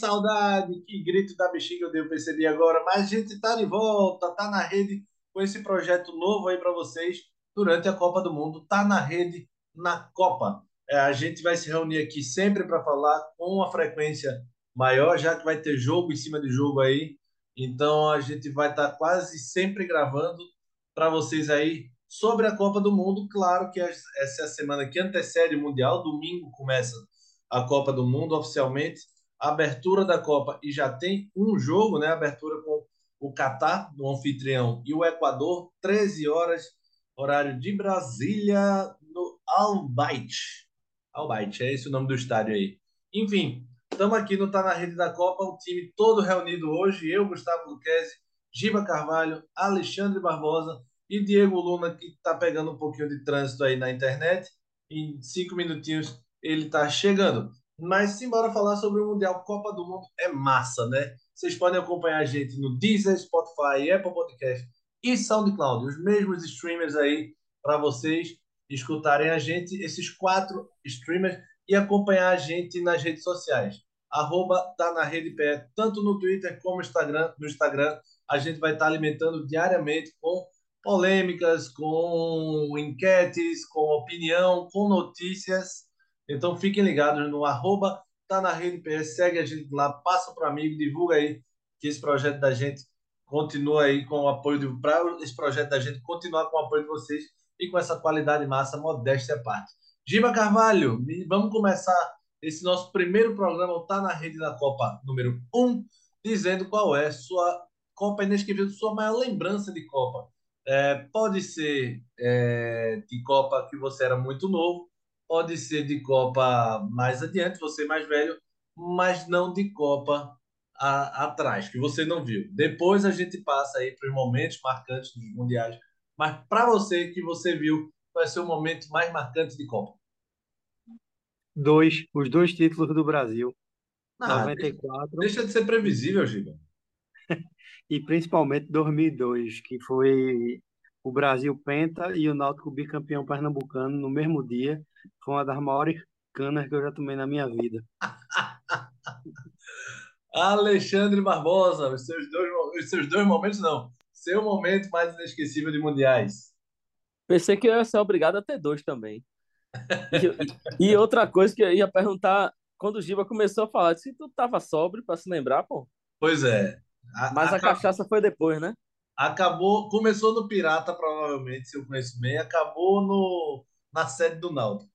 Saudade, que grito da bexiga eu devo perceber agora, mas a gente tá de volta, tá na rede com esse projeto novo aí para vocês durante a Copa do Mundo, tá na rede na Copa. É, a gente vai se reunir aqui sempre para falar com uma frequência maior, já que vai ter jogo em cima de jogo aí, então a gente vai estar tá quase sempre gravando para vocês aí sobre a Copa do Mundo. Claro que essa é a semana que antecede o Mundial, domingo começa a Copa do Mundo oficialmente, abertura da Copa e já tem um jogo, né? Abertura com o Catar, do anfitrião, e o Equador, 13 horas, horário de Brasília, no Albayt. Albayt, é esse o nome do estádio aí. Enfim, estamos aqui no Tá na Rede da Copa, o time todo reunido hoje, eu, Gustavo Luquezzi, Giba Carvalho, Alexandre Barbosa e Diego Luna, que está pegando um pouquinho de trânsito aí na internet. Em cinco minutinhos ele está chegando. Mas simbora falar sobre o Mundial Copa do Mundo. É massa, né? Vocês podem acompanhar a gente no Deezer, Spotify, Apple Podcast e SoundCloud. Os mesmos streamers aí para vocês escutarem a gente, esses quatro streamers, e acompanhar a gente nas redes sociais. Arroba tá na rede pé, tanto no Twitter como no Instagram. No Instagram, a gente vai estar tá alimentando diariamente com polêmicas, com enquetes, com opinião, com notícias então fiquem ligados no arroba tá na rede PS, segue a gente lá, passa para amigo, divulga aí que esse projeto da gente continua aí com o apoio para esse projeto da gente continuar com o apoio de vocês e com essa qualidade massa, modéstia à parte. Giba Carvalho, vamos começar esse nosso primeiro programa, Tá na Rede da Copa número 1, dizendo qual é sua Copa inesquecível, sua maior lembrança de Copa. É, pode ser é, de Copa que você era muito novo, pode ser de Copa mais adiante, você mais velho, mas não de Copa a, atrás, que você não viu. Depois a gente passa aí para os momentos marcantes dos mundiais, mas para você que você viu, vai ser o momento mais marcante de Copa. Dois, os dois títulos do Brasil. Ah, 94. Deixa de ser previsível, Giba. e principalmente 2002, que foi o Brasil penta e o Náutico bicampeão pernambucano no mesmo dia. Foi uma das maiores canas que eu já tomei na minha vida. Alexandre Barbosa, os seus dois, os seus dois momentos não. Seu momento mais inesquecível de mundiais. Pensei que eu ia ser obrigado a ter dois também. E, e outra coisa que eu ia perguntar, quando o Giba começou a falar, se tu tava sóbrio para se lembrar, pô. Pois é. A, Mas a, a cachaça foi depois, né? acabou, começou no Pirata, provavelmente, se eu conheço bem, acabou no, na sede do Naldo.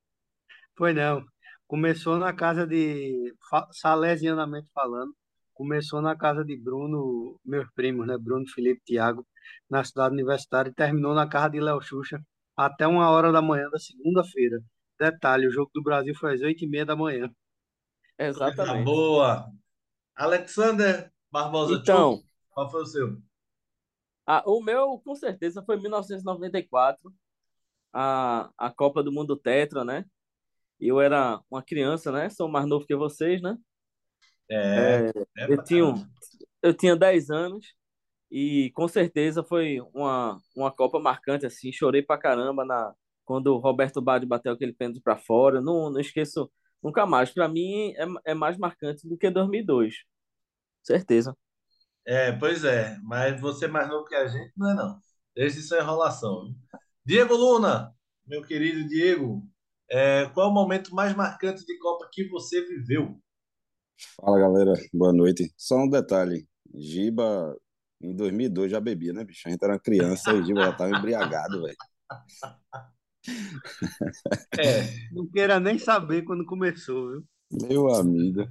Foi não. Começou na casa de, salesianamente falando, começou na casa de Bruno, meus primos, né? Bruno, Felipe, Tiago, na cidade universitária, e terminou na casa de Léo Xuxa até uma hora da manhã da segunda-feira. Detalhe, o jogo do Brasil foi às oito e meia da manhã. Exatamente. boa. Alexander Barbosa, então, qual foi o seu? Ah, o meu, com certeza, foi 1994, a, a Copa do Mundo Tetra, né? Eu era uma criança, né? Sou mais novo que vocês, né? É, é eu, tinha, eu tinha 10 anos e com certeza foi uma, uma Copa marcante, assim. Chorei pra caramba na, quando o Roberto Badi bateu aquele pênalti para fora. Não, não esqueço nunca mais. Para mim é, é mais marcante do que 2002. Certeza. É, pois é, mas você mais novo que a gente, não é não. Isso é enrolação. Diego Luna, meu querido Diego, é, qual é o momento mais marcante de Copa que você viveu? Fala galera, boa noite. Só um detalhe: Giba em 2002 já bebia, né, bicho? A gente era criança e Giba já estava embriagado, velho. É, não queira nem saber quando começou, viu? Meu amigo.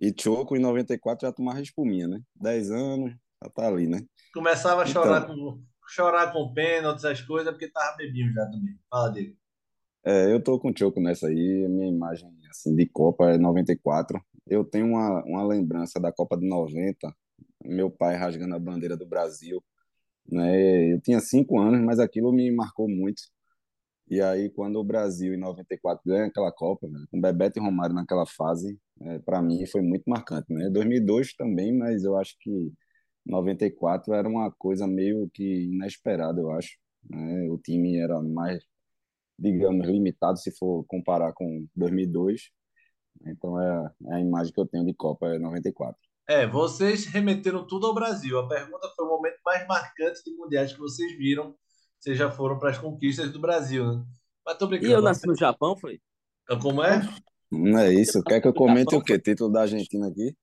E Choco, em 94, já tomava espuminha, né? 10 anos, já tá ali, né? Começava a chorar, então, com, chorar com pênaltis, essas coisas, porque tava bebinho já também. Fala, Diego. É, eu tô com o Choco nessa aí. Minha imagem assim, de Copa é 94. Eu tenho uma, uma lembrança da Copa de 90, meu pai rasgando a bandeira do Brasil. Né? Eu tinha cinco anos, mas aquilo me marcou muito. E aí, quando o Brasil, em 94, ganha aquela Copa, né, com Bebeto e Romário naquela fase, é, para mim foi muito marcante. Né? 2002 também, mas eu acho que 94 era uma coisa meio que inesperada, eu acho. Né? O time era mais, digamos, limitado se for comparar com 2002. Então é, é a imagem que eu tenho de Copa é 94. É, vocês remeteram tudo ao Brasil. A pergunta foi o momento mais marcante de mundiais que vocês viram. Vocês já foram para as conquistas do Brasil, né? Mas tô brincando. E eu nasci no Japão, foi? Como é? Não é isso. Quer que eu comente o quê? Título da Argentina aqui?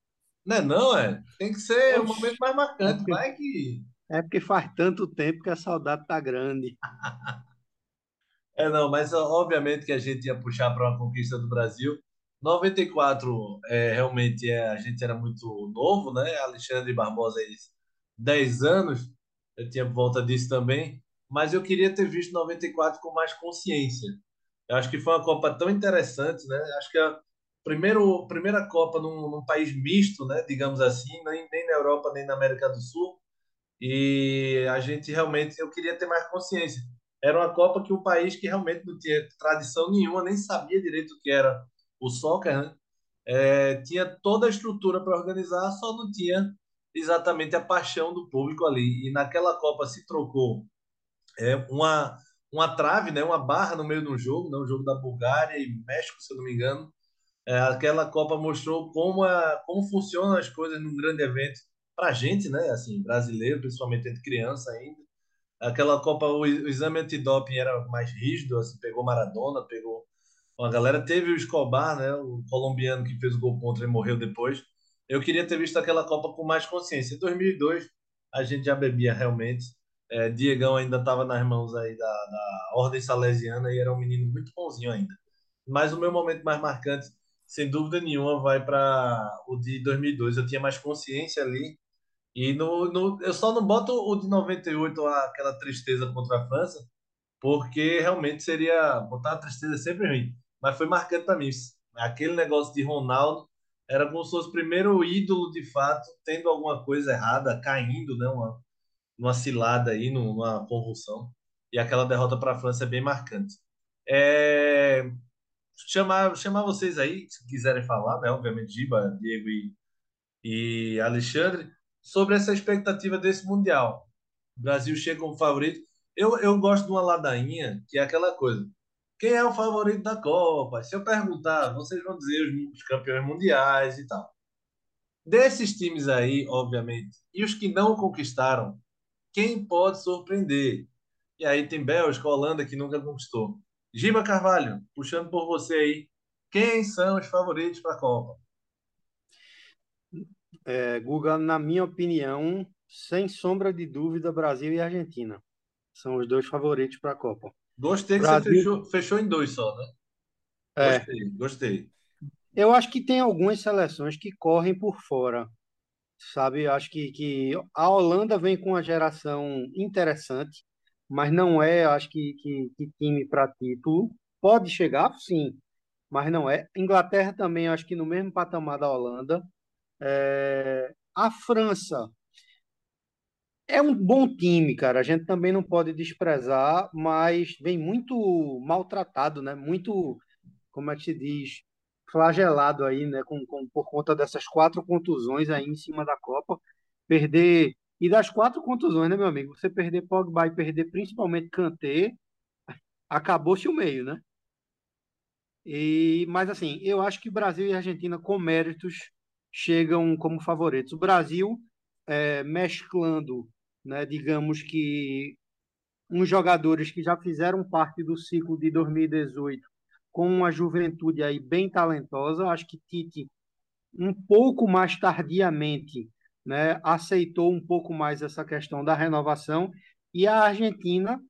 Não é não, é? Tem que ser o momento mais marcante. Vai que... É porque faz tanto tempo que a saudade tá grande. É, não, mas obviamente que a gente ia puxar para uma conquista do Brasil. 94, é, realmente, é, a gente era muito novo, né? Alexandre Barbosa, aí, 10 anos, eu tinha volta disso também, mas eu queria ter visto 94 com mais consciência. Eu acho que foi uma Copa tão interessante, né? Acho que a primeiro, primeira Copa num, num país misto, né? Digamos assim, nem, nem na Europa, nem na América do Sul, e a gente realmente, eu queria ter mais consciência. Era uma Copa que um país que realmente não tinha tradição nenhuma, nem sabia direito o que era o soccer, né? É, tinha toda a estrutura para organizar, só não tinha exatamente a paixão do público ali. E naquela Copa se trocou é, uma, uma trave, né, uma barra no meio de um jogo, né, um jogo da Bulgária e México, se eu não me engano. É, aquela Copa mostrou como, a, como funcionam as coisas num grande evento para a gente, né, assim, brasileiro, principalmente entre criança ainda. Aquela Copa, o, exame antidoping era mais rígido, assim, pegou Maradona, pegou a galera teve o Escobar, né, o colombiano que fez o gol contra e morreu depois. Eu queria ter visto aquela Copa com mais consciência. Em 2002, a gente já bebia realmente. É, Diegão ainda estava nas mãos aí da, da Ordem Salesiana e era um menino muito bonzinho ainda. Mas o meu momento mais marcante, sem dúvida nenhuma, vai para o de 2002. Eu tinha mais consciência ali. E no, no, eu só não boto o de 98, aquela tristeza contra a França, porque realmente seria. Botar a tristeza é sempre ruim mas foi marcante para mim. Aquele negócio de Ronaldo era como se fosse o primeiro ídolo de fato, tendo alguma coisa errada, caindo, né? Uma, uma cilada aí, numa convulsão. E aquela derrota para a França é bem marcante. É... Chamar, chamar vocês aí, se quiserem falar, né? Obviamente, Giba, Diego e, e Alexandre, sobre essa expectativa desse Mundial. O Brasil chega como favorito. Eu, eu gosto de uma ladainha, que é aquela coisa. Quem é o favorito da Copa? Se eu perguntar, vocês vão dizer os, os campeões mundiais e tal. Desses times aí, obviamente, e os que não conquistaram, quem pode surpreender? E aí tem Bélgica, Holanda, que nunca conquistou. Giba Carvalho, puxando por você aí, quem são os favoritos para a Copa? É, Guga, na minha opinião, sem sombra de dúvida, Brasil e Argentina são os dois favoritos para a Copa. Gostei que Brasil... você fechou, fechou em dois só, né? É. Gostei, gostei. Eu acho que tem algumas seleções que correm por fora, sabe? Eu acho que, que a Holanda vem com uma geração interessante, mas não é, acho que, que, que time para título. Pode chegar, sim, mas não é. Inglaterra também, acho que no mesmo patamar da Holanda. É... A França é um bom time, cara. A gente também não pode desprezar, mas vem muito maltratado, né? Muito, como é que se diz, flagelado aí, né? Com, com, por conta dessas quatro contusões aí em cima da Copa. Perder. E das quatro contusões, né, meu amigo? Você perder Pogba e perder principalmente Kanté, acabou-se o meio, né? E, mas assim, eu acho que Brasil e Argentina, com méritos, chegam como favoritos. O Brasil, é, mesclando né? Digamos que uns jogadores que já fizeram parte do ciclo de 2018 com uma juventude aí bem talentosa, acho que Tite um pouco mais tardiamente, né, aceitou um pouco mais essa questão da renovação e a Argentina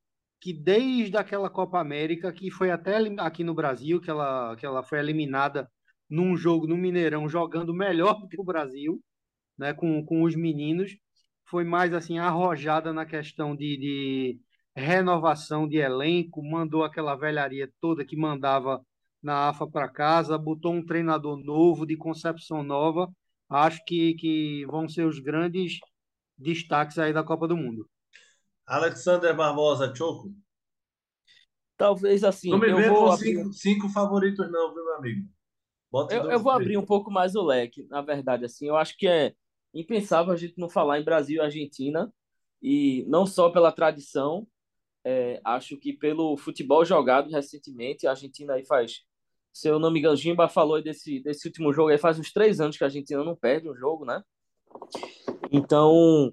que desde aquela Copa América que foi até aqui no Brasil que ela que ela foi eliminada num jogo no Mineirão jogando melhor do que o Brasil, né, com, com os meninos foi mais assim arrojada na questão de, de renovação de elenco, mandou aquela velharia toda que mandava na AFA para casa, botou um treinador novo, de concepção nova. Acho que, que vão ser os grandes destaques aí da Copa do Mundo. Alexander Barbosa, Choco. Talvez assim. Não me vê com cinco, cinco, favoritos, não, viu, meu amigo? Eu, eu vou abrir um pouco mais o leque, na verdade. Assim, eu acho que é impensável a gente não falar em Brasil e Argentina, e não só pela tradição, é, acho que pelo futebol jogado recentemente, a Argentina aí faz se eu não me engano, Jimba falou desse, desse último jogo aí, faz uns três anos que a Argentina não perde um jogo, né? Então,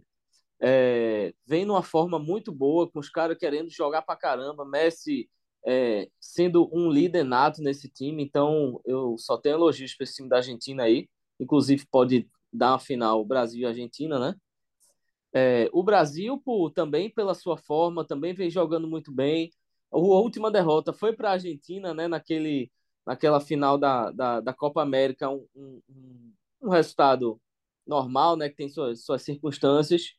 é, vem numa forma muito boa, com os caras querendo jogar pra caramba, Messi é, sendo um líder nato nesse time, então eu só tenho elogios para esse time da Argentina aí, inclusive pode dar uma final Brasil e Argentina, né? É, o Brasil, também pela sua forma, também vem jogando muito bem. A última derrota foi para a Argentina, né? Naquele, naquela final da, da, da Copa América, um, um, um, resultado normal, né? Que tem suas, suas circunstâncias.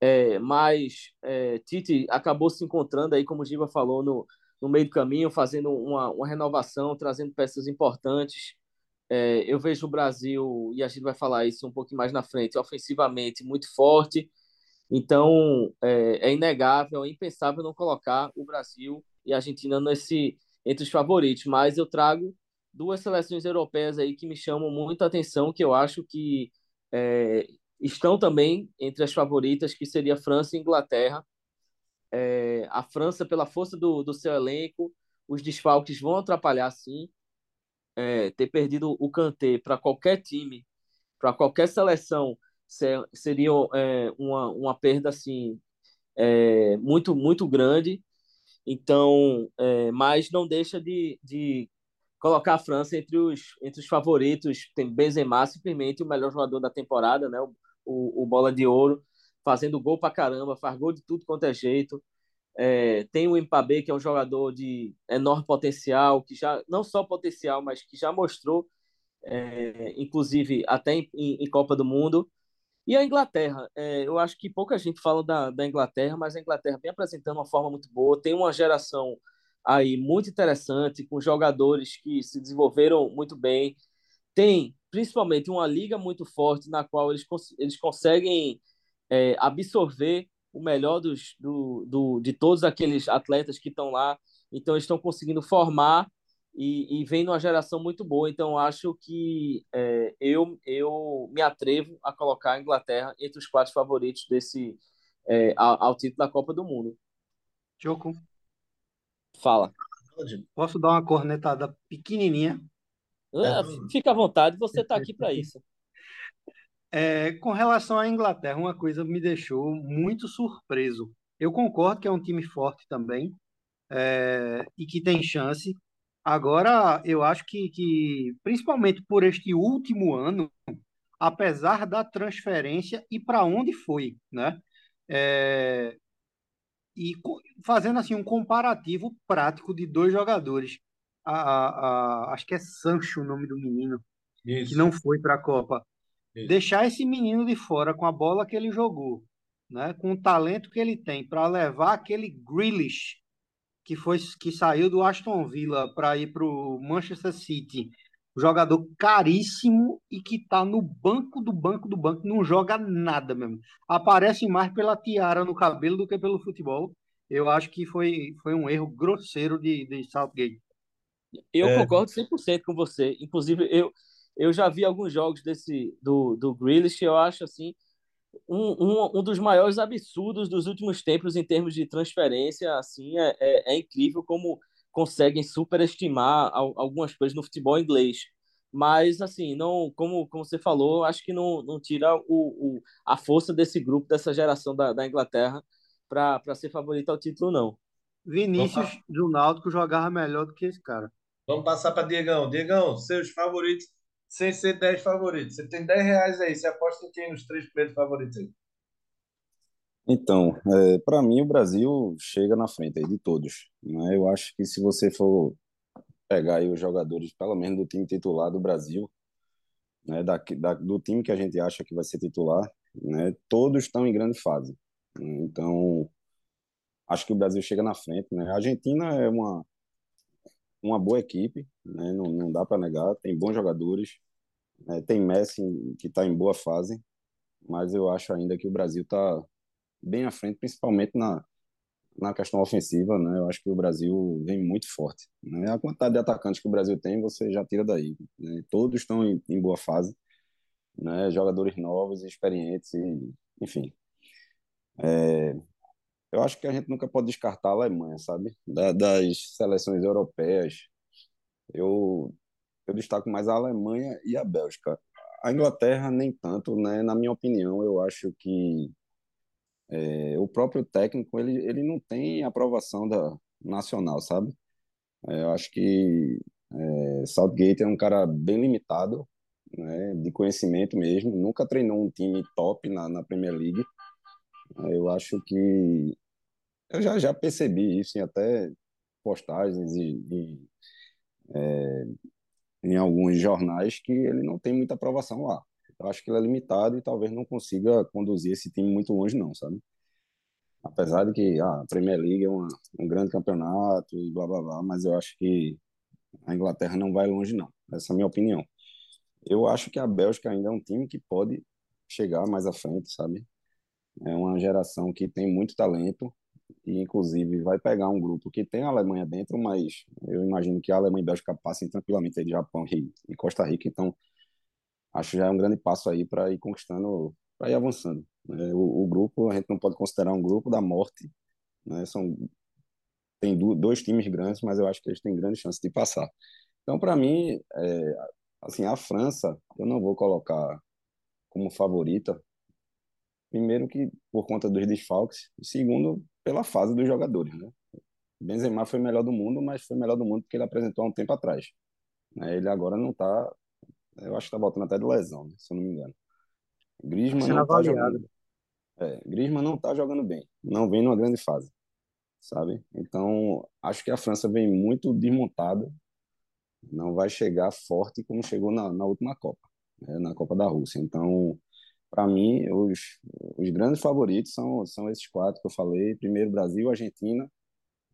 É, mas é, Tite acabou se encontrando aí, como o Giva falou, no, no meio do caminho, fazendo uma, uma renovação, trazendo peças importantes. É, eu vejo o Brasil, e a gente vai falar isso um pouquinho mais na frente, ofensivamente muito forte. Então, é, é inegável, é impensável não colocar o Brasil e a Argentina nesse, entre os favoritos. Mas eu trago duas seleções europeias aí que me chamam muito a atenção, que eu acho que é, estão também entre as favoritas, que seria França e Inglaterra. É, a França, pela força do, do seu elenco, os desfalques vão atrapalhar, sim. É, ter perdido o Kanté para qualquer time, para qualquer seleção, ser, seria é, uma, uma perda assim é, muito muito grande. Então, é, mas não deixa de, de colocar a França entre os, entre os favoritos. Tem Benzema, simplesmente o melhor jogador da temporada, né? O, o, o bola de ouro fazendo gol pra caramba, faz gol de tudo quanto é jeito. É, tem o Mbappé, que é um jogador de enorme potencial, que já, não só potencial, mas que já mostrou, é, inclusive até em, em, Copa do Mundo. E a Inglaterra, é, eu acho que pouca gente fala da, da Inglaterra, mas a Inglaterra vem apresentando uma forma muito boa, tem uma geração aí muito interessante, com jogadores que se desenvolveram muito bem, tem principalmente uma liga muito forte na qual eles, eles conseguem é, absorver o melhor dos, do, do, de todos aqueles atletas que estão lá. Então, eles estão conseguindo formar e, e vem numa geração muito boa. Então, acho que é, eu, eu me atrevo a colocar a Inglaterra entre os quatro favoritos desse é, ao, ao, título da Copa do Mundo. Choco. Fala. Posso dar uma cornetada pequenininha? Ah, fica à vontade, você está aqui para isso. É, com relação à Inglaterra, uma coisa me deixou muito surpreso. Eu concordo que é um time forte também é, e que tem chance. Agora, eu acho que, que, principalmente por este último ano, apesar da transferência e para onde foi, né? É, e fazendo assim um comparativo prático de dois jogadores. A, a, a, acho que é Sancho o nome do menino, Isso. que não foi para a Copa. Isso. Deixar esse menino de fora com a bola que ele jogou, né, com o talento que ele tem, para levar aquele Grealish, que, foi, que saiu do Aston Villa para ir para o Manchester City, jogador caríssimo e que está no banco do banco do banco, não joga nada mesmo. Aparece mais pela tiara no cabelo do que pelo futebol. Eu acho que foi, foi um erro grosseiro de, de Southgate. Eu é. concordo 100% com você. Inclusive, eu, eu já vi alguns jogos desse do, do Grealish, eu acho assim um, um, um dos maiores absurdos dos últimos tempos em termos de transferência. Assim, é, é, é incrível como conseguem superestimar algumas coisas no futebol inglês. Mas, assim, não, como, como você falou, acho que não, não tira o, o, a força desse grupo, dessa geração da, da Inglaterra, para ser favorito ao título, não. Vinícius do Náutico jogava melhor do que esse cara. Vamos passar para Diegão. Diegão, seus favoritos sem ser 10 favoritos. Você tem 10 reais aí, você aposta em quem nos três primeiros favoritos aí? Então, é, para mim o Brasil chega na frente aí de todos. Né? Eu acho que se você for pegar aí os jogadores, pelo menos do time titular do Brasil, né, da, da, do time que a gente acha que vai ser titular, né, todos estão em grande fase. Então, acho que o Brasil chega na frente. Né? A Argentina é uma uma boa equipe, né? não, não dá para negar, tem bons jogadores, né? tem Messi que está em boa fase, mas eu acho ainda que o Brasil está bem à frente, principalmente na, na questão ofensiva, né? Eu acho que o Brasil vem muito forte. Né? A quantidade de atacantes que o Brasil tem, você já tira daí. Né? Todos estão em, em, boa fase, né? Jogadores novos, experientes, e, enfim. É, eu acho que a gente nunca pode descartar a Alemanha, sabe? Da, das seleções europeias, eu, eu destaco mais a Alemanha e a Bélgica. A Inglaterra, nem tanto, né? Na minha opinião, eu acho que é, o próprio técnico ele, ele não tem aprovação da nacional, sabe? É, eu acho que é, Southgate é um cara bem limitado, né, de conhecimento mesmo, nunca treinou um time top na, na Premier League. Eu acho que eu já, já percebi isso em até postagens e, e é, em alguns jornais que ele não tem muita aprovação lá. Eu acho que ele é limitado e talvez não consiga conduzir esse time muito longe, não, sabe? Apesar de que ah, a Premier League é uma, um grande campeonato e blá blá blá, mas eu acho que a Inglaterra não vai longe, não. Essa é a minha opinião. Eu acho que a Bélgica ainda é um time que pode chegar mais à frente, sabe? É uma geração que tem muito talento e, inclusive, vai pegar um grupo que tem a Alemanha dentro, mas eu imagino que a Alemanha e a Bélgica passem tranquilamente aí de Japão e, Costa Rica. Então, acho já é um grande passo aí para ir conquistando, para ir avançando. Né? O, o, grupo, a gente não pode considerar um grupo da morte, né? São tem dois times grandes, mas eu acho que eles têm grande chance de passar. Então, para mim, é, assim, a França, eu não vou colocar como favorita. Primeiro que por conta dos desfalques, e segundo pela fase dos jogadores, né? Benzema foi o melhor do mundo, mas foi o melhor do mundo porque ele apresentou há um tempo atrás. Né? Ele agora não está, eu acho que está voltando até de lesão, né? se eu não me engano. Griezmann não está jogando. É, Griezmann não está jogando bem, não vem numa grande fase, sabe? Então acho que a França vem muito desmontada, não vai chegar forte como chegou na, na última Copa, né? na Copa da Rússia. Então para mim, os, os grandes favoritos são, são esses quatro que eu falei: primeiro Brasil, Argentina,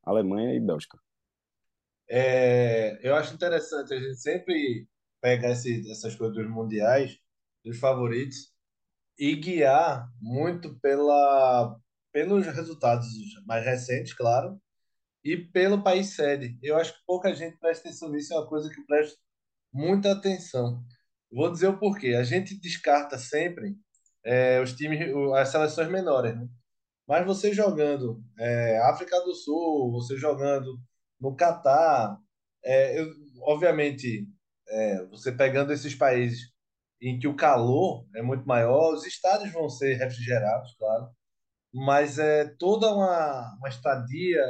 Alemanha e Bélgica. É, eu acho interessante a gente sempre pegar esse, essas coisas dos mundiais, dos favoritos, e guiar muito pela, pelos resultados mais recentes, claro, e pelo país sede. Eu acho que pouca gente presta atenção nisso, é uma coisa que presta muita atenção. Vou dizer o porquê. A gente descarta sempre é, os times, as seleções menores, né? Mas você jogando é, África do Sul, você jogando no Catar, é, eu, obviamente, é, você pegando esses países em que o calor é muito maior, os estádios vão ser refrigerados, claro, mas é toda uma, uma estadia,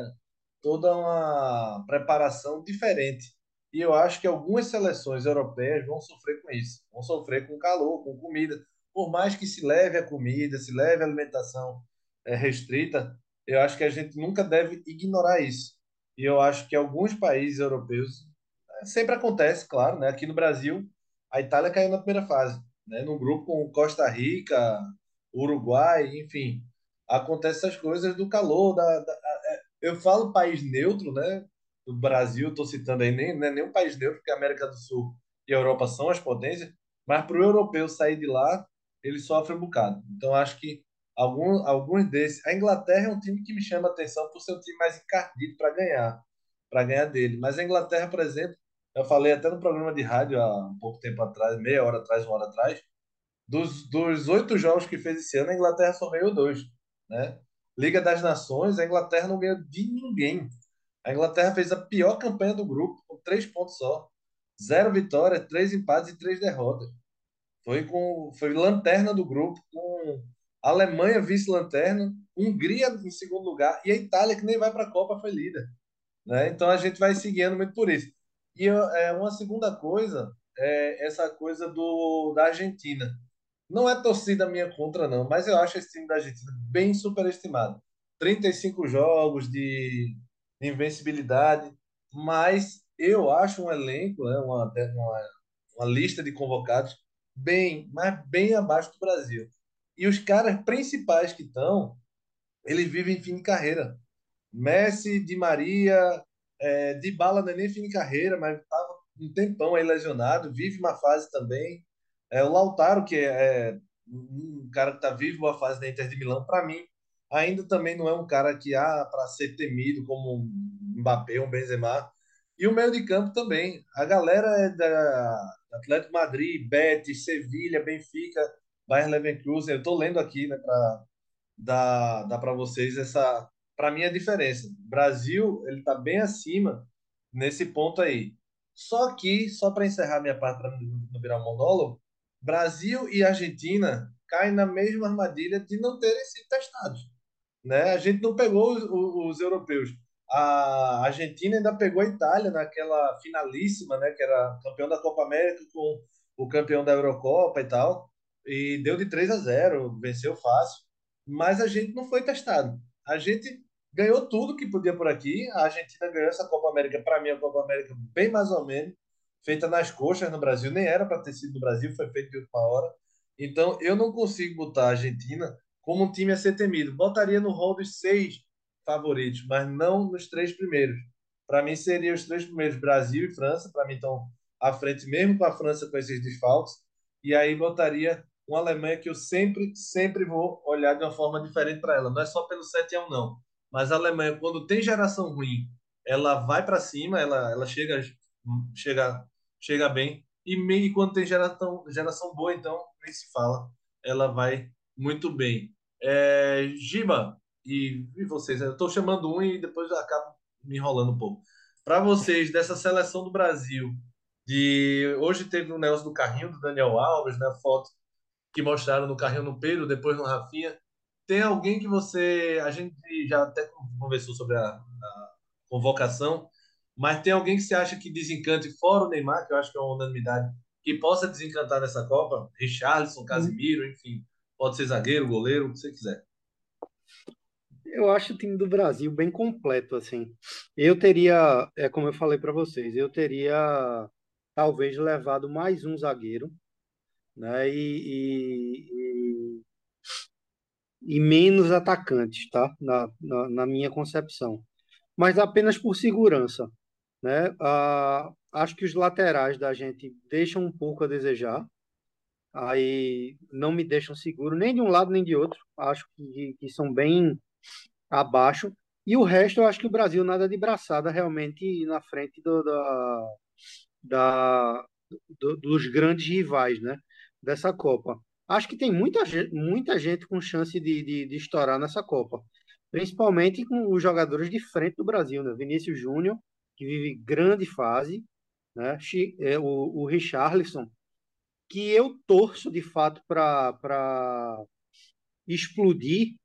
toda uma preparação diferente. E eu acho que algumas seleções europeias vão sofrer com isso, vão sofrer com calor, com comida por mais que se leve a comida, se leve a alimentação é, restrita, eu acho que a gente nunca deve ignorar isso. E eu acho que alguns países europeus é, sempre acontece, claro, né? Aqui no Brasil, a Itália caiu na primeira fase, né? No grupo com Costa Rica, Uruguai, enfim, acontecem essas coisas do calor, da, da é, eu falo país neutro, né? Do Brasil, estou citando aí nem não é nem um país neutro, porque a América do Sul e a Europa são as potências, mas para o europeu sair de lá ele sofre um bocado. Então, acho que algum, alguns desses. A Inglaterra é um time que me chama a atenção por ser um time mais encardido para ganhar, para ganhar dele. Mas a Inglaterra, por exemplo, eu falei até no programa de rádio há um pouco tempo atrás, meia hora atrás, uma hora atrás, dos, dos oito jogos que fez esse ano, a Inglaterra só ganhou dois. Né? Liga das Nações, a Inglaterra não ganhou de ninguém. A Inglaterra fez a pior campanha do grupo, com três pontos só. Zero vitórias, três empates e três derrotas. Foi com foi lanterna do grupo com Alemanha vice-lanterna, Hungria em segundo lugar e a Itália que nem vai para a Copa foi líder, né? Então a gente vai seguindo muito por isso. E é uma segunda coisa é essa coisa do da Argentina. Não é torcida minha contra não, mas eu acho esse time da Argentina bem superestimado. 35 jogos de invencibilidade, mas eu acho um elenco, né, uma, uma, uma lista de convocados bem, mas bem abaixo do Brasil. E os caras principais que estão, eles vivem fim de carreira. Messi, Di Maria, é, Di Bala não é nem fim de carreira, mas estava um tempão aí lesionado, vive uma fase também. É, o Lautaro, que é, é um cara que está vivo uma fase da Inter de Milão, para mim, ainda também não é um cara que há ah, para ser temido como um Mbappé, um Benzema. E o meio de campo também. A galera é da Atlético Madrid, Betis, Sevilha, Benfica, Bayern Leverkusen. Eu estou lendo aqui, né, para dar, dar para vocês essa, para mim a diferença. Brasil ele está bem acima nesse ponto aí. Só que, só para encerrar minha parte não virar monólogo, Brasil e Argentina caem na mesma armadilha de não terem sido testados. Né? A gente não pegou os, os, europeus. A Argentina ainda pegou a Itália naquela finalíssima, né? que era campeão da Copa América com o campeão da Eurocopa e tal, e deu de 3 a 0, venceu fácil, mas a gente não foi testado. A gente ganhou tudo que podia por aqui. A Argentina ganhou essa Copa América, para mim, a Copa América bem mais ou menos, feita nas coxas no Brasil, nem era para ter sido no Brasil, foi feito de última hora. Então, eu não consigo botar a Argentina como um time a ser temido. Botaria no rol dos seis favoritos, mas não nos três primeiros. Para mim, seriam os três primeiros, Brasil e França. Para mim, estão à frente, mesmo com a França com esses desfalques. E aí, botaria uma Alemanha que eu sempre, sempre vou olhar de uma forma diferente para ela. Não é só pelo 7 a 1, não. Mas a Alemanha, quando tem geração ruim, ela vai para cima, ela, ela chega, chega, chega bem. E, meio, quando tem geração, geração boa, então, nem se fala, ela vai muito bem. É, Giba, e, e vocês, eu estou chamando um e depois acabo me enrolando um pouco. Para vocês, dessa seleção do Brasil, de hoje teve o Nelson do carrinho do Daniel Alves, né? Foto que mostraram no carrinho no Pedro, depois no Rafinha. Tem alguém que você. A gente já até conversou sobre a, a convocação, mas tem alguém que você acha que desencante, fora o Neymar, que eu acho que é uma unanimidade, que possa desencantar nessa Copa? Richarlison, Casimiro, enfim. Pode ser zagueiro, goleiro, o que você quiser. Eu acho o time do Brasil bem completo, assim. Eu teria, é como eu falei para vocês, eu teria talvez levado mais um zagueiro, né? E, e, e menos atacantes, tá? Na, na, na, minha concepção. Mas apenas por segurança, né? Ah, acho que os laterais da gente deixam um pouco a desejar. Aí não me deixam seguro nem de um lado nem de outro. Acho que, que são bem abaixo. E o resto, eu acho que o Brasil nada de braçada realmente na frente do, da, da, do, dos grandes rivais, né? Dessa Copa. Acho que tem muita gente, muita gente com chance de, de, de estourar nessa Copa, principalmente com os jogadores de frente do Brasil, né? Vinícius Júnior, que vive grande fase, né? É, o, o Richarlison, que eu torço de fato para explodir,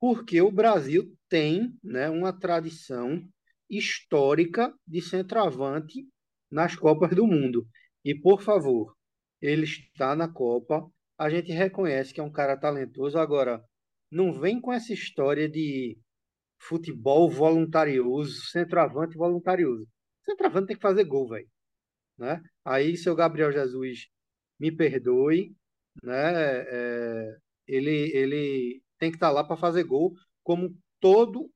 porque o Brasil tem né, uma tradição histórica de centroavante nas Copas do Mundo. E, por favor, ele está na Copa, a gente reconhece que é um cara talentoso. Agora, não vem com essa história de futebol voluntarioso, centroavante voluntarioso. Centroavante tem que fazer gol, velho. Né? Aí, seu Gabriel Jesus, me perdoe, né? É, ele, ele tem que estar lá para fazer gol, como todo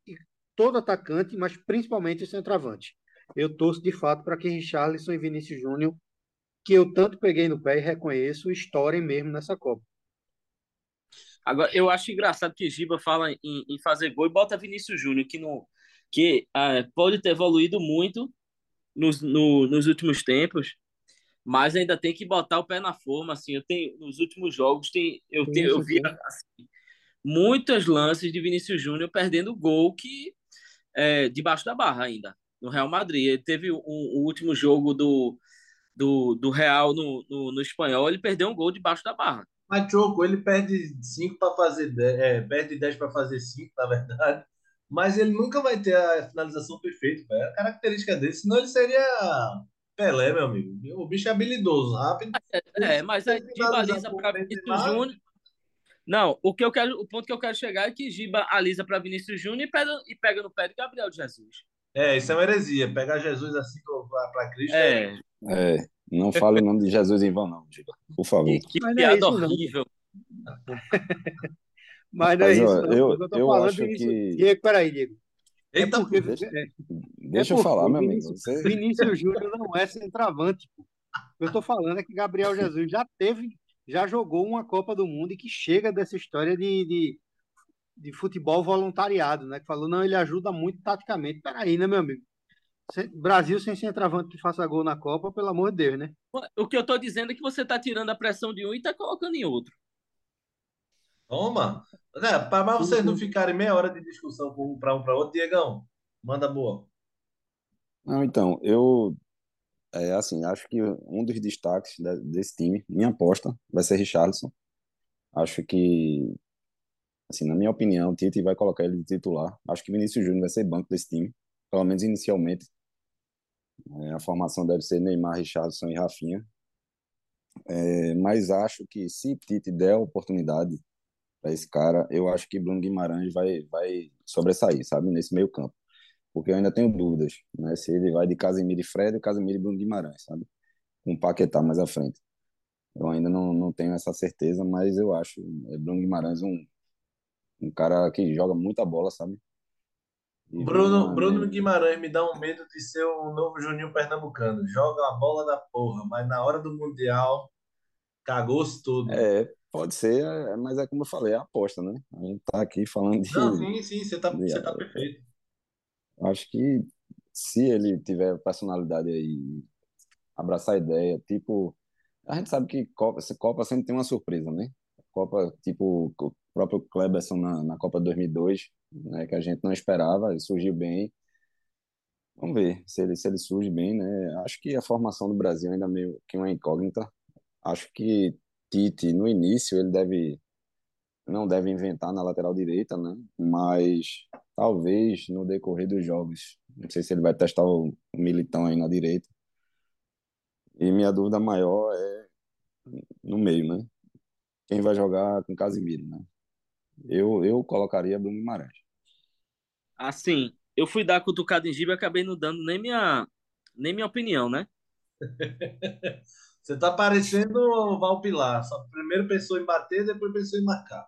todo atacante, mas principalmente o centroavante. Eu torço de fato para que Richarlison e Vinícius Júnior que eu tanto peguei no pé e reconheço, estourem mesmo nessa Copa. Agora, eu acho engraçado que Giba fala em, em fazer gol e bota Vinícius Júnior, que, não, que ah, pode ter evoluído muito nos, no, nos últimos tempos, mas ainda tem que botar o pé na forma. Assim, eu tenho, nos últimos jogos, tem, eu, tenho, eu vi assim, muitos lances de Vinícius Júnior perdendo gol que é, debaixo da barra ainda, no Real Madrid. Ele teve o, o último jogo do, do, do Real no, no, no espanhol, ele perdeu um gol debaixo da barra. Mas Choco, ele perde 5 para fazer 10, é, perde 10 para fazer 5, na verdade. Mas ele nunca vai ter a finalização perfeita, velho. É a característica dele, senão ele seria Pelé, meu amigo. O bicho é habilidoso, rápido. É, é mas aí Giba alisa para Vinícius Júnior. Não, o que eu quero, o ponto que eu quero chegar é que Giba alisa para Vinícius Júnior e pega, e pega no pé de Gabriel Jesus. É, isso é uma heresia. Pegar Jesus assim para Cristo. É. é. é. Não fale o nome de Jesus em vão, não, Giba. Por favor. Que, que piada é horrível. Mas não é isso. Ó, eu, eu, eu acho isso. que. Diego, peraí, Diego. É porque, deixa, é, deixa é eu falar, meu amigo. Você... Vinícius Júnior não é centroavante. Eu estou falando é que Gabriel Jesus já teve, já jogou uma Copa do Mundo e que chega dessa história de, de, de futebol voluntariado, né? Que falou, não, ele ajuda muito taticamente. Peraí, né, meu amigo? Brasil sem centroavante que faça gol na Copa, pelo amor de Deus, né? O que eu tô dizendo é que você tá tirando a pressão de um e tá colocando em outro. Toma! É, para vocês não ficarem meia hora de discussão para um para outro, Diegão, manda boa. Não, então, eu É assim, acho que um dos destaques desse time, minha aposta, vai ser Richarlison. Acho que, assim, na minha opinião, o Tite vai colocar ele de titular. Acho que Vinícius Júnior vai ser banco desse time, pelo menos inicialmente. É, a formação deve ser Neymar, Richarlison e Rafinha. É, mas acho que se Tite der a oportunidade para esse cara, eu acho que Bruno Guimarães vai, vai sobressair, sabe, nesse meio campo. Porque eu ainda tenho dúvidas, né, se ele vai de Casemiro e Fred ou Casemiro e Bruno Guimarães, sabe, com o Paquetá mais à frente. Eu ainda não, não tenho essa certeza, mas eu acho é Bruno Guimarães um, um cara que joga muita bola, sabe? E Bruno, Bruno Guimarães me dá um medo de ser um novo Juninho Pernambucano. Joga a bola da porra, mas na hora do Mundial cagou-se tudo. É, pode ser, é, mas é como eu falei, é aposta, né? A gente tá aqui falando de. Não, sim, sim, você tá, de, você tá perfeito. Acho que se ele tiver personalidade aí, abraçar a ideia, tipo a gente sabe que Copa, Copa sempre tem uma surpresa, né? Copa, tipo, o próprio Kleberson na, na Copa 2002, né, que a gente não esperava, ele surgiu bem. Vamos ver se ele, se ele surge bem, né? Acho que a formação do Brasil ainda é meio que uma incógnita. Acho que Tite, no início, ele deve não deve inventar na lateral direita, né? Mas talvez no decorrer dos jogos, não sei se ele vai testar o Militão aí na direita. E minha dúvida maior é no meio, né? Quem vai jogar com Casimiro, né? Eu, eu colocaria Bruno Guimarães. Assim, eu fui dar cutucada em Giba e acabei não dando nem minha, nem minha opinião, né? Você tá parecendo o Valpilar. Só primeiro pensou em bater, depois pensou em marcar.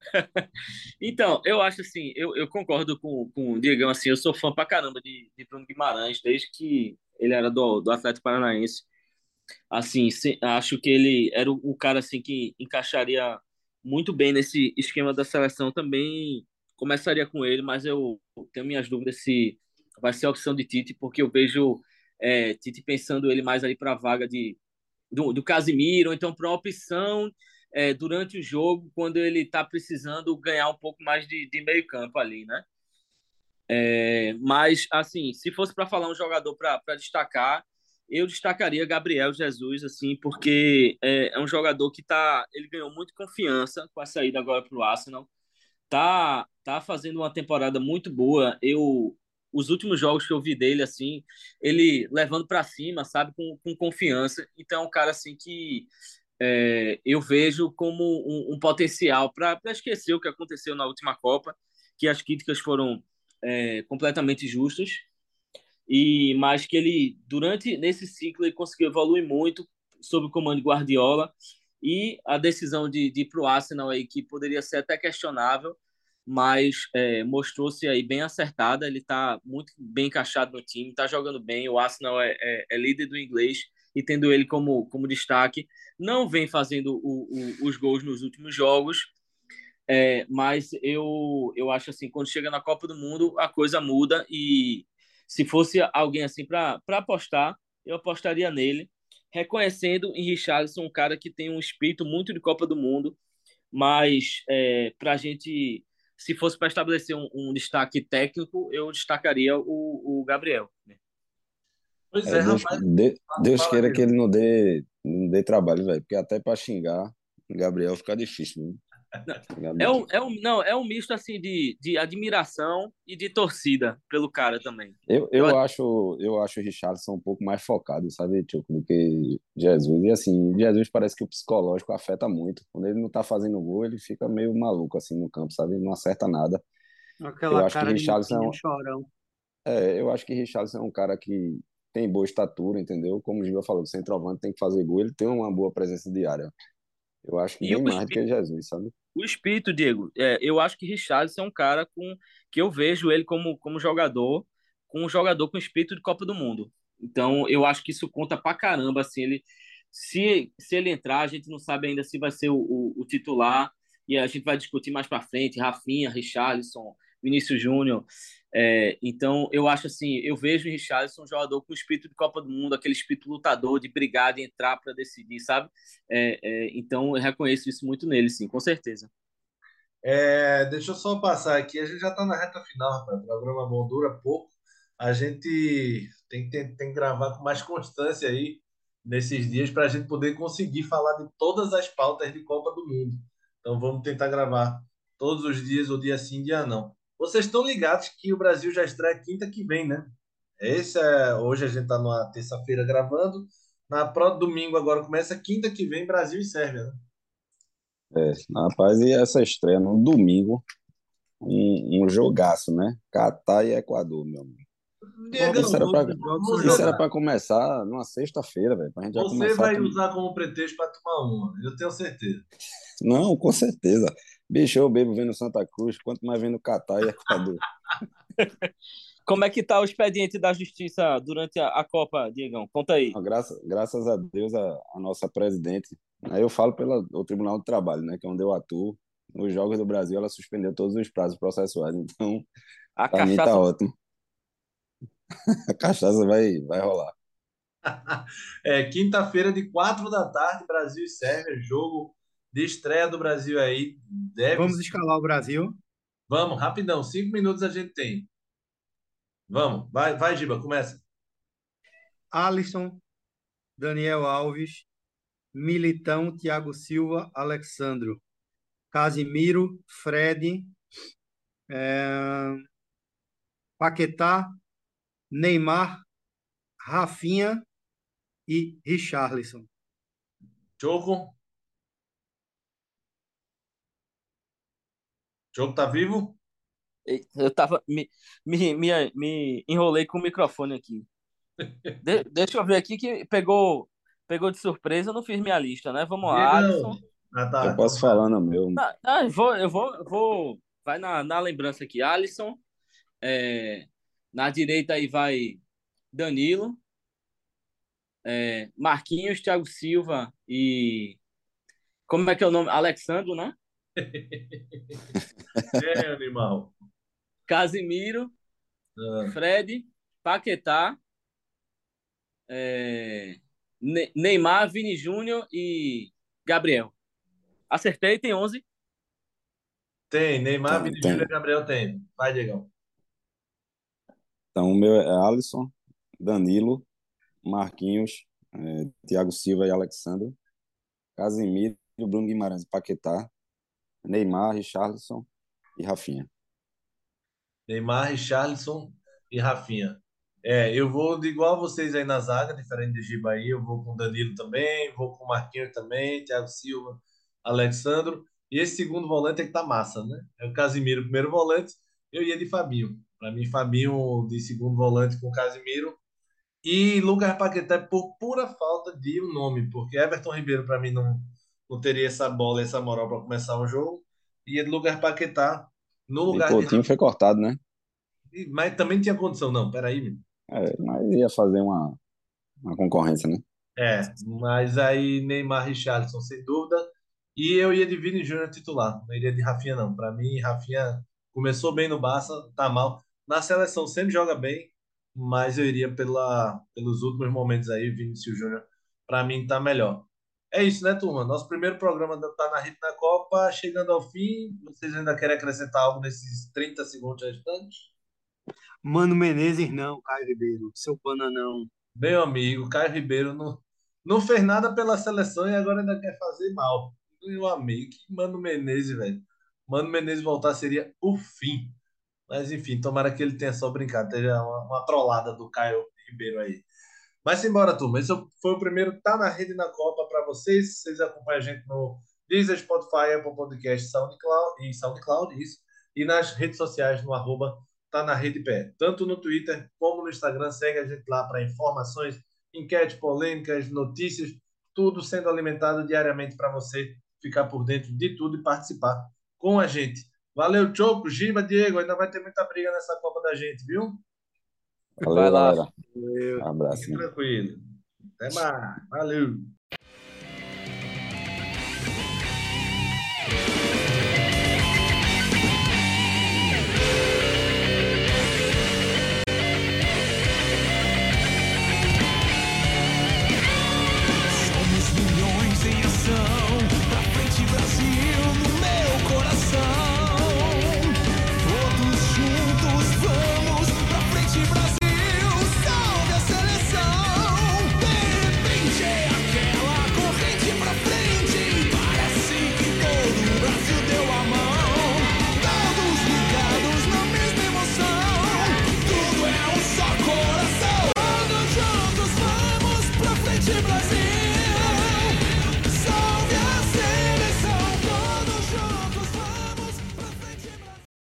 então, eu acho assim, eu, eu concordo com, com o Diegão, assim, eu sou fã pra caramba de, de Bruno Guimarães, desde que ele era do, do Atlético Paranaense. Assim, se, acho que ele era o, o, cara assim que encaixaria muito bem nesse esquema da seleção também. Começaria com ele, mas eu tenho minhas dúvidas se vai ser a opção de Tite, porque eu vejo é, Tite pensando ele mais ali para a vaga de do, do Casimiro, então para uma opção é, durante o jogo, quando ele está precisando ganhar um pouco mais de, de meio campo ali, né? É, mas, assim, se fosse para falar um jogador para destacar, eu destacaria Gabriel Jesus, assim, porque é, é um jogador que tá, ele ganhou muito confiança com a saída agora para o Arsenal. Tá, tá fazendo uma temporada muito boa. Eu, os últimos jogos que eu vi dele, assim, ele levando para cima, sabe, com, com confiança. Então, é um cara assim que é, eu vejo como um, um potencial para esquecer o que aconteceu na última Copa, que as críticas foram é, completamente justas e mas que ele durante nesse ciclo ele conseguiu evoluir muito sob o comando de Guardiola e a decisão de, de ir para o Arsenal aí que poderia ser até questionável mas é, mostrou-se aí bem acertada ele está muito bem encaixado no time está jogando bem o Arsenal é, é, é, líder do inglês e tendo ele como como destaque não vem fazendo o, o, os gols nos últimos jogos é, mas eu, eu acho assim, quando chega na Copa do Mundo, a coisa muda e se fosse alguém assim para apostar, eu apostaria nele, reconhecendo em Richarlison um cara que tem um espírito muito de Copa do Mundo, mas é, para a gente, se fosse para estabelecer um, um, destaque técnico, eu destacaria o, o Gabriel. Né? Pois é, é Deus, rapaz. De, Deus queira que ele não dê, não dê trabalho, velho, porque até para xingar, Gabriel fica difícil. Né? É um, é um, não, é um misto assim de, de admiração e de torcida pelo cara também. Eu, eu, eu acho eu acho o Richardson um pouco mais focado, sabe, tipo, do que Jesus. E assim, Jesus parece que o psicológico afeta muito. Quando ele não tá fazendo gol, ele fica meio maluco assim no campo, sabe? Não acerta nada. Aquela eu acho que Richardson é um... chorão. É, eu acho que Richardson é um cara que tem boa estatura, entendeu? Como o Gil falou, o centroavante tem que fazer gol, ele tem uma boa presença diária. Eu acho que e bem mais espírito, do que Jesus, sabe? O espírito, Diego, é, eu acho que Richardson é um cara com que eu vejo ele como, como jogador, com um jogador com espírito de Copa do Mundo. Então, eu acho que isso conta pra caramba, assim, ele se, se ele entrar, a gente não sabe ainda se vai ser o, o, o titular, e a gente vai discutir mais para frente, Rafinha, Richarlison, Vinícius Júnior. É, então, eu acho assim, eu vejo o Richarlison um jogador com espírito de Copa do Mundo, aquele espírito lutador de brigar, de entrar para decidir, sabe? É, é, então, eu reconheço isso muito nele, sim, com certeza. É, deixa eu só passar aqui, a gente já está na reta final, rapaz. O programa bom dura pouco, a gente tem, tem, tem que gravar com mais constância aí nesses dias para a gente poder conseguir falar de todas as pautas de Copa do Mundo. Então vamos tentar gravar todos os dias, ou dia sim, dia não. Vocês estão ligados que o Brasil já estreia quinta que vem, né? Esse é, hoje a gente está numa terça-feira gravando. Na próxima domingo agora começa quinta que vem Brasil e Sérvia, né? É, rapaz, e essa estreia no domingo, um, um jogaço, né? Catar e Equador, meu amigo. Diego, Isso era pra, isso era pra começar numa sexta-feira, velho. Pra Você começar. vai tudo. usar como pretexto para tomar uma, eu tenho certeza. Não, com certeza. Bicho, eu bebo vendo Santa Cruz, quanto mais vendo Catar e Equador. Como é que tá o expediente da justiça durante a, a Copa, Diegão? Conta aí. Não, Graças, graças a Deus, a, a nossa presidente, aí eu falo pelo Tribunal do Trabalho, né, que é onde eu atuo, nos Jogos do Brasil, ela suspendeu todos os prazos processuais, então, A pra mim tá cachaça ótimo. A cachaça vai, vai rolar. É, quinta-feira, de quatro da tarde, Brasil e Sérvia, jogo de estreia do Brasil aí. Deve Vamos escalar o Brasil. Vamos, rapidão, cinco minutos a gente tem. Vamos, vai, vai, Giba, começa. Alisson, Daniel Alves, Militão, Thiago Silva, Alexandro, Casimiro, Fred, eh, Paquetá, Neymar, Rafinha e Richarlison. Choco. Choco tá vivo? Eu tava. Me, me, me, me enrolei com o microfone aqui. De- deixa eu ver aqui que pegou, pegou de surpresa, eu não fiz minha lista, né? Vamos lá. Alisson. Ah, tá. Eu posso falar no meu. Ah, ah, eu vou, eu vou, vou. Vai na, na lembrança aqui, Alisson. É, na direita aí vai Danilo, é, Marquinhos, Thiago Silva e. Como é que é o nome? Alexandro, né? É, animal. Casimiro, Ah, Fred, Paquetá, é, Ne- Neymar, Vini Júnior e Gabriel. Acertei, tem 11. Tem, Neymar, Tem, Vini tem. Júnior e Gabriel tem. Vai, Diegão. Então, o meu é Alisson, Danilo, Marquinhos, é, Thiago Silva e Alexandre, Casimiro, Bruno Guimarães e Paquetá, Neymar, Richarlison e Rafinha. Neymar, Richarlison e Rafinha. É, eu vou de igual a vocês aí na zaga, diferente de Giba aí, eu vou com Danilo também, vou com Marquinhos também, Thiago Silva, Alexandro. E esse segundo volante é que tá massa, né? É o Casimiro, primeiro volante, eu ia de Fabinho. Para mim, Fabinho de segundo volante com Casimiro. E Lucas Paquetá por pura falta de um nome, porque Everton Ribeiro, para mim, não, não teria essa bola, essa moral para começar o jogo. E Lucas Paquetá no E lugar de Coutinho foi cortado, né? e- Mas também tinha condição, não. Peraí, meu. É, mas ia fazer uma, uma concorrência, né? É, mas aí Neymar Richarlison, sem dúvida. E eu ia de Vini Júnior titular. Não iria de Rafinha, não. Para mim, Rafinha começou bem no Barça, tá mal. Na seleção sempre joga bem, mas eu iria pela, pelos últimos momentos aí, Vinícius Júnior. Para mim, tá melhor. É isso, né, turma? Nosso primeiro programa da Tá na Rede na Copa, chegando ao fim. Vocês ainda querem acrescentar algo nesses 30 segundos restantes? Mano Menezes não, Caio Ribeiro. Seu bananão. Meu amigo, Caio Ribeiro não, não fez nada pela seleção e agora ainda quer fazer mal. Meu amigo, que Mano Menezes, velho. Mano Menezes voltar seria o fim. Mas enfim, tomara que ele tenha só brincado, seja uma, uma trollada do Caio Ribeiro aí. Mas embora, turma. Esse foi o primeiro Tá na Rede na Copa para vocês. Vocês acompanham a gente no Deezer, Spotify, Apple Podcast, SoundCloud, e SoundCloud, isso. E nas redes sociais, no arroba Tá na Rede Pé. Tanto no Twitter como no Instagram. Segue a gente lá para informações, enquetes, polêmicas, notícias. Tudo sendo alimentado diariamente para você ficar por dentro de tudo e participar com a gente. Valeu, Choco, Giba, Diego. Ainda vai ter muita briga nessa Copa da gente, viu? Valeu, Vai lá. galera. Eu- Um abraço. Fique tranquilo. Até mais. Valeu.